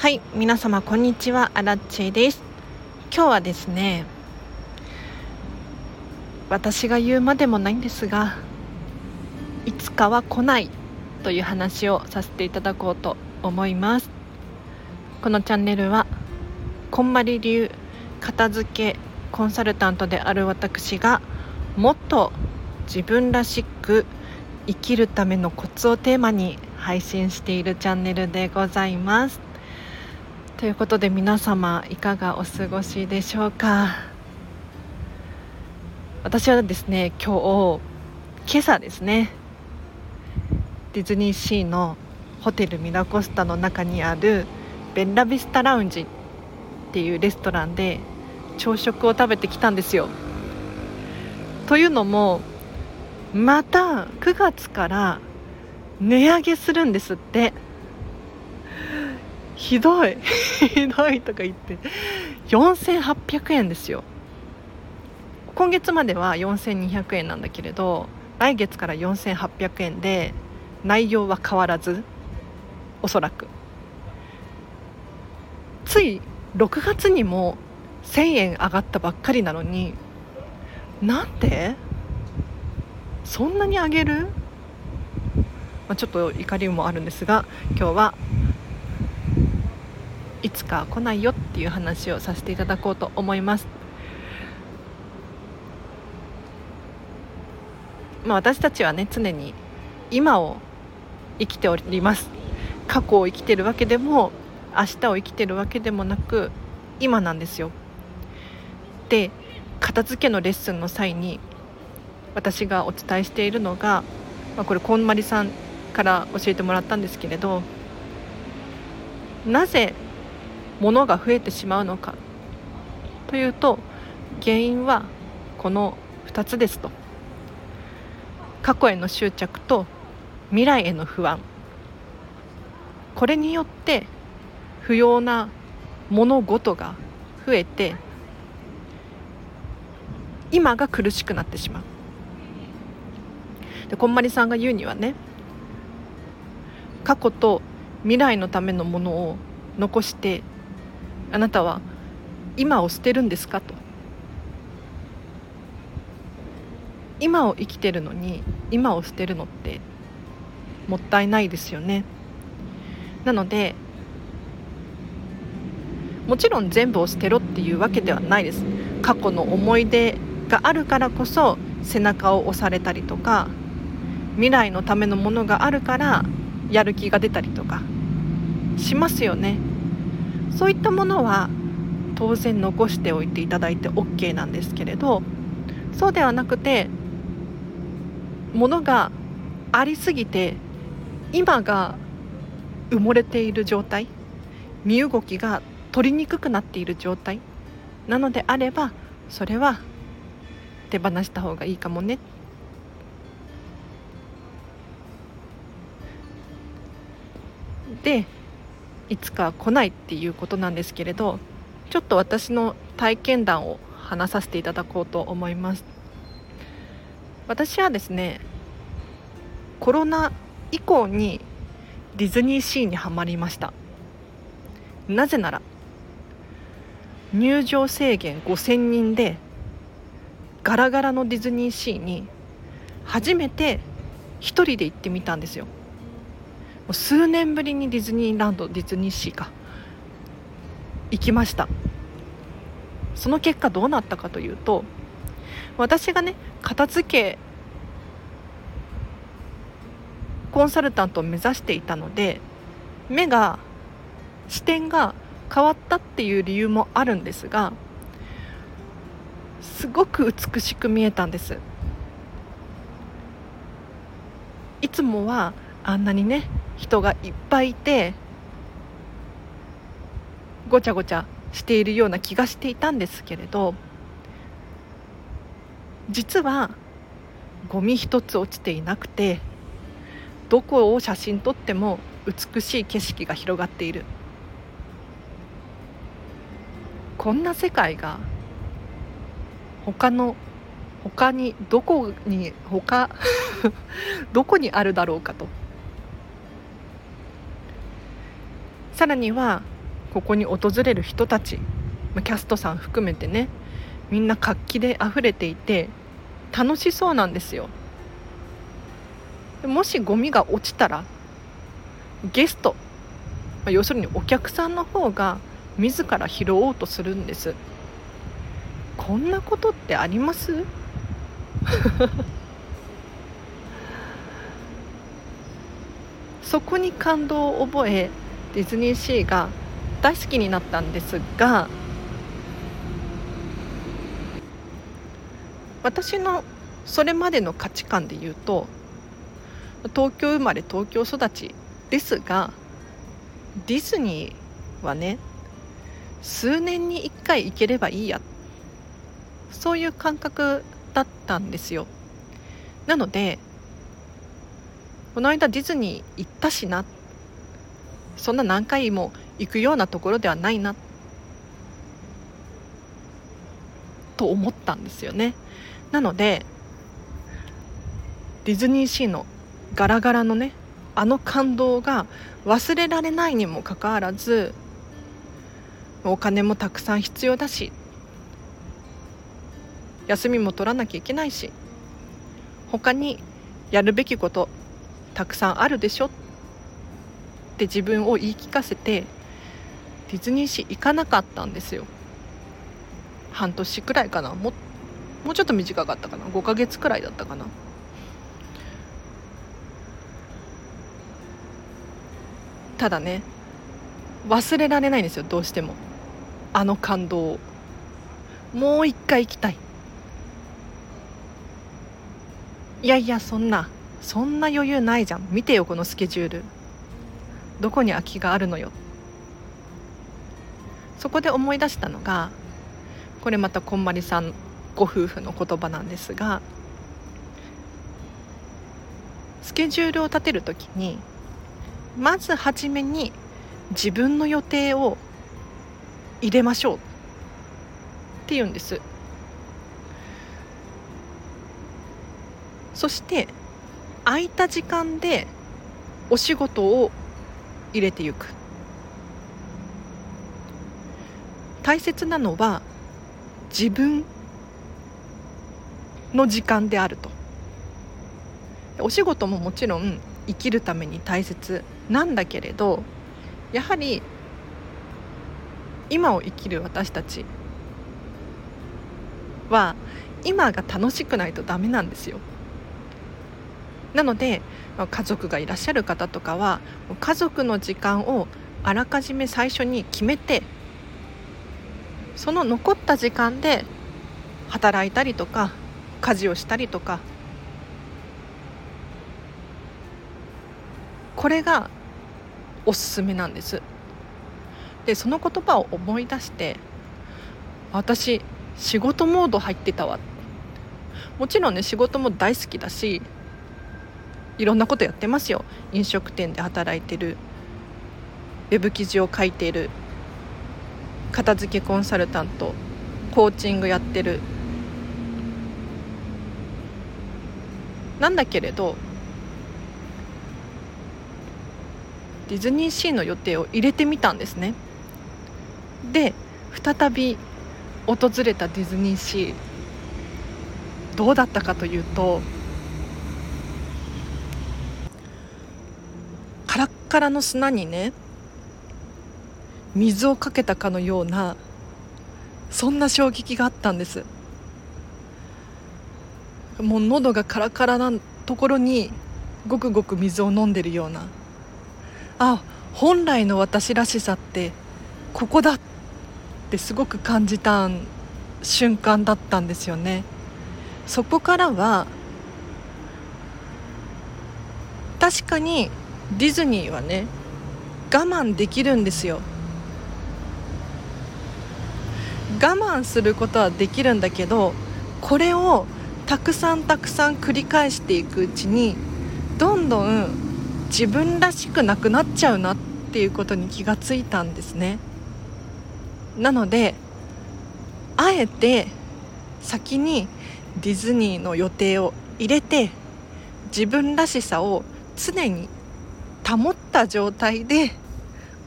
はい皆様こんにちは。アラッチェです。今日はですね私が言うまでもないんですがいつかは来ないという話をさせていただこうと思います。このチャンネルはこんまり流片付けコンサルタントである私がもっと自分らしく生きるためのコツをテーマに配信しているチャンネルでございます。ということで皆様いかがお過ごしでしょうか？私はですね今日今朝ですねディズニーシーのホテルミラコスタの中にあるベッラビスタラウンジっていうレストランで朝食を食べてきたんですよ。というのもまた9月から値上げするんですって。ひどい。ひどいとか言って。4800円ですよ。今月までは4200円なんだけれど来月から4800円で内容は変わらずおそらく。つい6月にも1000円上がったばっかりなのになんで？そんなに上げる、まあ、ちょっと怒りもあるんですが今日はいつか来ないよっていう話をさせていただこうと思います。まあ、私たちはね常に今を生きております過去を生きてるわけでも明日を生きてるわけでもなく今なんですよで片付けのレッスンの際に私がお伝えしているのが、まあ、これこんまりさんから教えてもらったんですけれどなぜ物が増えてしまうのか。というと原因はこの2つですと。過去への執着と未来への不安。これによって不要な物事が増えて今が苦しくなってしまう。でこんまりさんが言うにはね過去と未来のためのものを残してあなたは今を捨てるんですかと。今を生きてるのに今を捨てるのってもったいないですよね。なのでもちろん全部を捨てろっていうわけではないです。過去の思い出があるからこそ背中を押されたりとか未来のためのものがあるからやる気が出たりとかしますよね。そういったものは当然残しておいていただいて OK なんですけれどそうではなくてものがありすぎて今が埋もれている状態身動きが取りにくくなっている状態なのであればそれは手放した方がいいかもね。でいつか来ないっていうことなんですけれどちょっと私の体験談を話させていただこうと思います。私はですねコロナ以降にディズニーシーにはまりました。なぜなら入場制限5000人でガラガラのディズニーシーに初めて1人で行ってみたんですよ。う数年ぶりにディズニーランドディズニーシーか行きました。その結果どうなったかというと私がね片付けコンサルタントを目指していたので目が視点が変わったっていう理由もあるんですがすごく美しく見えたんです。いつもはあんなにね人がいっぱいいてごちゃごちゃしているような気がしていたんですけれど実はゴミ一つ落ちていなくてどこを写真撮っても美しい景色が広がっている。こんな世界が他の他にどこに他 どこにあるだろうかと。さらにはここに訪れる人たちキャストさん含めてねみんな活気で溢れていて楽しそうなんですよ。もしゴミが落ちたらゲスト要するにお客さんの方が自ら拾おうとするんです。こんなことってあります？そこに感動を覚えディズニーシーが大好きになったんですが私のそれまでの価値観で言うと東京生まれ東京育ちですがディズニーはね数年に1回行ければいいやそういう感覚だったんですよ。なのでこの間ディズニー行ったしなそんな何回も行くようなところではないなと思ったんですよね。なのでディズニーシーのガラガラのねあの感動が忘れられないにもかかわらずお金もたくさん必要だし休みも取らなきゃいけないし他にやるべきことたくさんあるでしょって自分を言い聞かせてディズニーシー行かなかったんですよ。半年くらいかな。ももうちょっと短かったかな。5ヶ月くらいだったかな。ただね忘れられないんですよ。どうしても。あの感動を。もう一回行きたい。いやいやそんな。そんな余裕ないじゃん。見てよこのスケジュール。どこに空きがあるのよ。そこで思い出したのがこれまたこんまりさんご夫婦の言葉なんですがスケジュールを立てる時にまず初めに自分の予定を入れましょうって言うんです。そして空いた時間でお仕事を入れていく。大切なのは自分の時間であると。お仕事ももちろん生きるために大切なんだけれどやはり今を生きる私たちは今が楽しくないとダメなんですよ。なので家族がいらっしゃる方とかは家族の時間をあらかじめ最初に決めてその残った時間で働いたりとか家事をしたりとかこれがおすすめなんです。でその言葉を思い出して私仕事モード入ってたわ。もちろんね仕事も大好きだしいろんなことやってますよ。飲食店で働いてる。ウェブ記事を書いてる。片付けコンサルタント。コーチングやってる。なんだけれどディズニーシーの予定を入れてみたんですね。で再び訪れたディズニーシー。どうだったかというとカラの砂にね水をかけたかのようなそんな衝撃があったんです。もう喉がカラカラなところにごくごく水を飲んでるような。あ本来の私らしさってここだってすごく感じた瞬間だったんですよね。そこからは確かにディズニーはね我慢できるんですよ。我慢することはできるんだけどこれをたくさんたくさん繰り返していくうちにどんどん自分らしくなくなっちゃうなっていうことに気がついたんですね。なのであえて先にディズニーの予定を入れて自分らしさを常に保った状態で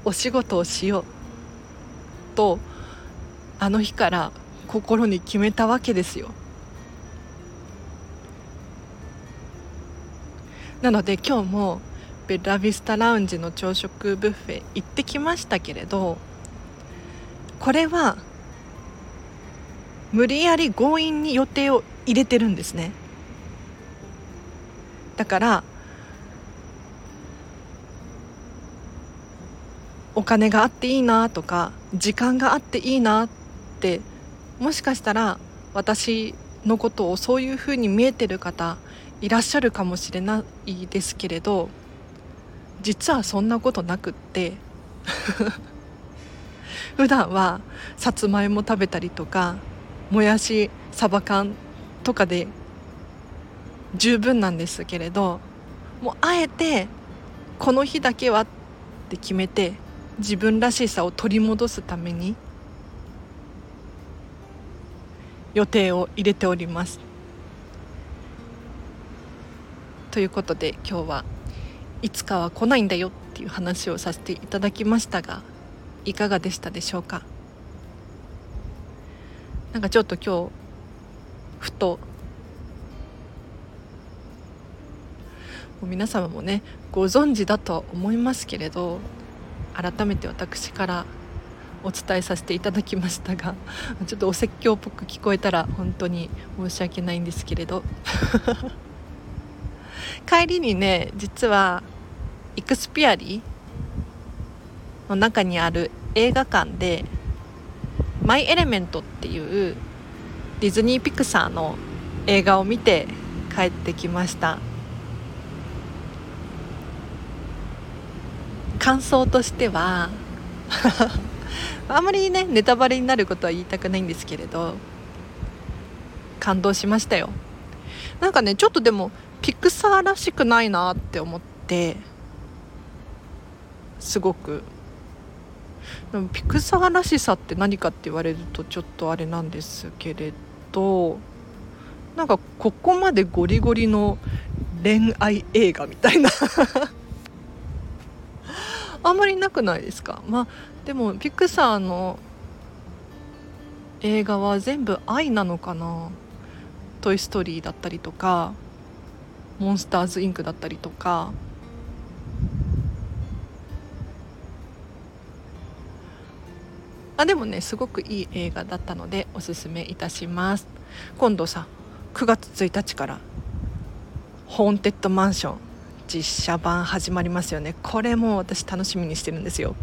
お仕事をしようとあの日から心に決めたわけですよ。なので今日もベラビスタラウンジの朝食ブッフェ行ってきましたけれどこれは無理やり強引に予定を入れてるんですね。だからお金があっていいなとか時間があっていいなってもしかしたら私のことをそういうふうに見えてる方いらっしゃるかもしれないですけれど実はそんなことなくって 普段はさつまいも食べたりとかもやしサバ缶とかで十分なんですけれどもうあえてこの日だけはって決めて自分らしさを取り戻すために予定を入れております。ということで今日はいつかは来ないんだよっていう話をさせていただきましたがいかがでしたでしょうか？なんかちょっと今日ふと皆様もねご存知だとは思いますけれど改めて私からお伝えさせていただきましたが ちょっとお説教っぽく聞こえたら本当に申し訳ないんですけれど。帰りにね実はイクスピアリの中にある映画館で「マイ・エレメント」っていうディズニー・ピクサーの映画を見て帰ってきました。感想としてはあんまりねネタバレになることは言いたくないんですけれど感動しましたよ。なんかねちょっとでもピクサーらしくないなって思ってすごく。でもピクサーらしさって何かって言われるとちょっとあれなんですけれどなんかここまでゴリゴリの恋愛映画みたいな。あんまりなくないですか？まあでもピクサーの映画は全部愛なのかな「トイ・ストーリー」だったりとか「モンスターズ・インク」だったりとか。あでもねすごくいい映画だったのでおすすめいたします。今度さ9月1日から「ホーンテッドマンション」実写版始まりますよね。これも私楽しみにしてるんですよ。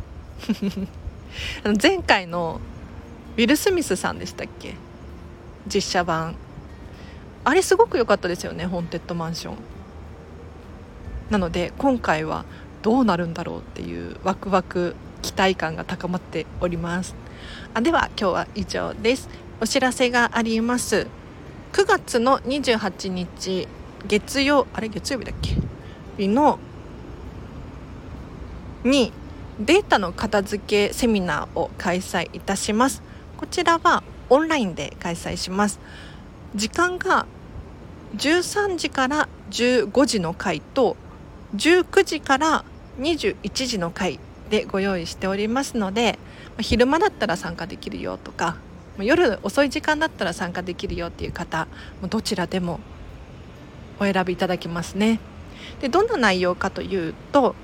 前回のウィル・スミスさんでしたっけ？実写版。あれすごく良かったですよね「ホーンテッドマンション」なので今回はどうなるんだろうっていうワクワク期待感が高まっております。あでは今日は以上です。お知らせがあります。9月の28日月曜あれ月曜日だっけ？日のにデータの片付けセミナーを開催いたしますこちらはオンラインで開催します時間が13時から15時の回と19時から21時の回でご用意しておりますので昼間だったら参加できるよとか夜遅い時間だったら参加できるよっていう方どちらでもお選びいただけますね。でどんな内容かというと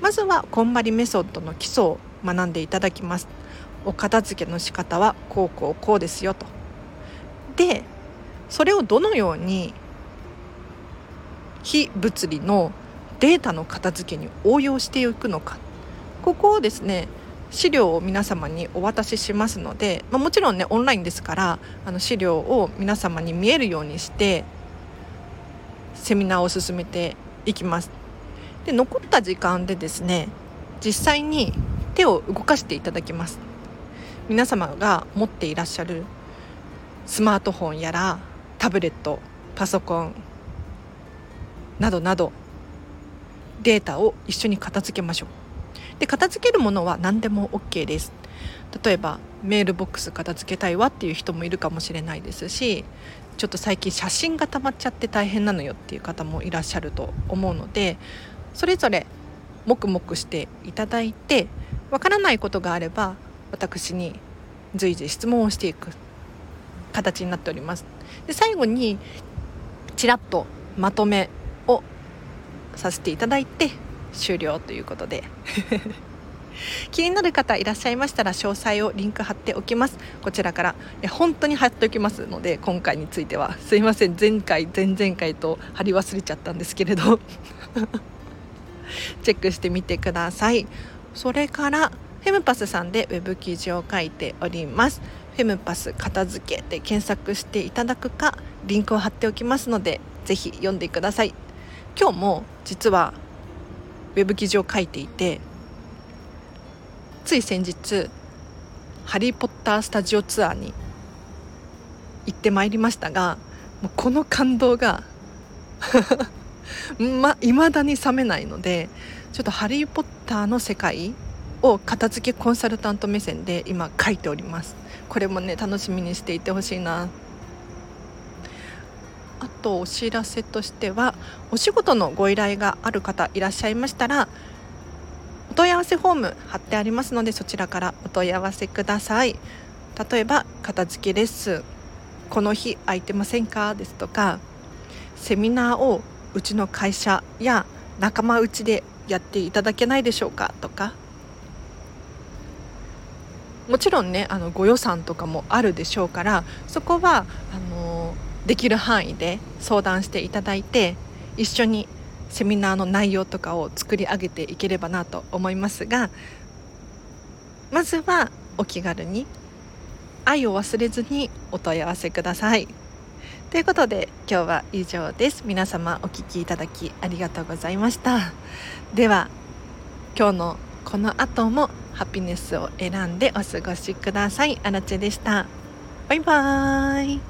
まずはこんまりメソッドの基礎を学んでいただきます。お片付けの仕方はこうこうこうですよと。でそれをどのように非物理のデータの片付けに応用していくのか。ここをですね資料を皆様にお渡ししますので、まあ、もちろんねオンラインですからあの資料を皆様に見えるようにしてセミナーを進めていきます。で残った時間でですね実際に手を動かしていただきます。皆様が持っていらっしゃるスマートフォンやらタブレットパソコンなどなどデータを一緒に片付けましょう。で片付けるものは何でも OK です。例えばメールボックス片付けたいわっていう人もいるかもしれないですしちょっと最近写真が溜まっちゃって大変なのよっていう方もいらっしゃると思うのでそれぞれ黙々していただいてわからないことがあれば私に随時質問をしていく形になっております。で最後にちらっとまとめをさせていただいて終了ということで。気になる方いらっしゃいましたら詳細をリンク貼っておきます。こちらから本当に貼っておきますので今回についてはすいません。前回前々回と貼り忘れちゃったんですけれど。チェックしてみてください。それからフェムパスさんでウェブ記事を書いております。フェムパス片付けで検索していただくかリンクを貼っておきますのでぜひ読んでください。今日も実はウェブ記事を書いていてつい先日ハリー・ポッタースタジオツアーに行ってまいりましたがもうこの感動が ま未だに冷めないのでちょっと「ハリー・ポッター」の世界を片付けコンサルタント目線で今書いております。これもね楽しみにしていてほしいな。あとお知らせとしてはお仕事のご依頼がある方いらっしゃいましたら問い合わせフォーム貼ってありますのでそちらからお問い合わせください。例えば片付けレッスン。この日空いてませんか？ですとか。セミナーをうちの会社や仲間内でやっていただけないでしょうか？とか。もちろんねあのご予算とかもあるでしょうからそこはあのできる範囲で相談していただいて一緒にセミナーの内容とかを作り上げていければなと思いますがまずはお気軽に愛を忘れずにお問い合わせください。ということで今日は以上です。皆様お聴きいただきありがとうございました。では今日のこの後もハピネスを選んでお過ごしください。アラチェでした。バイバーイ。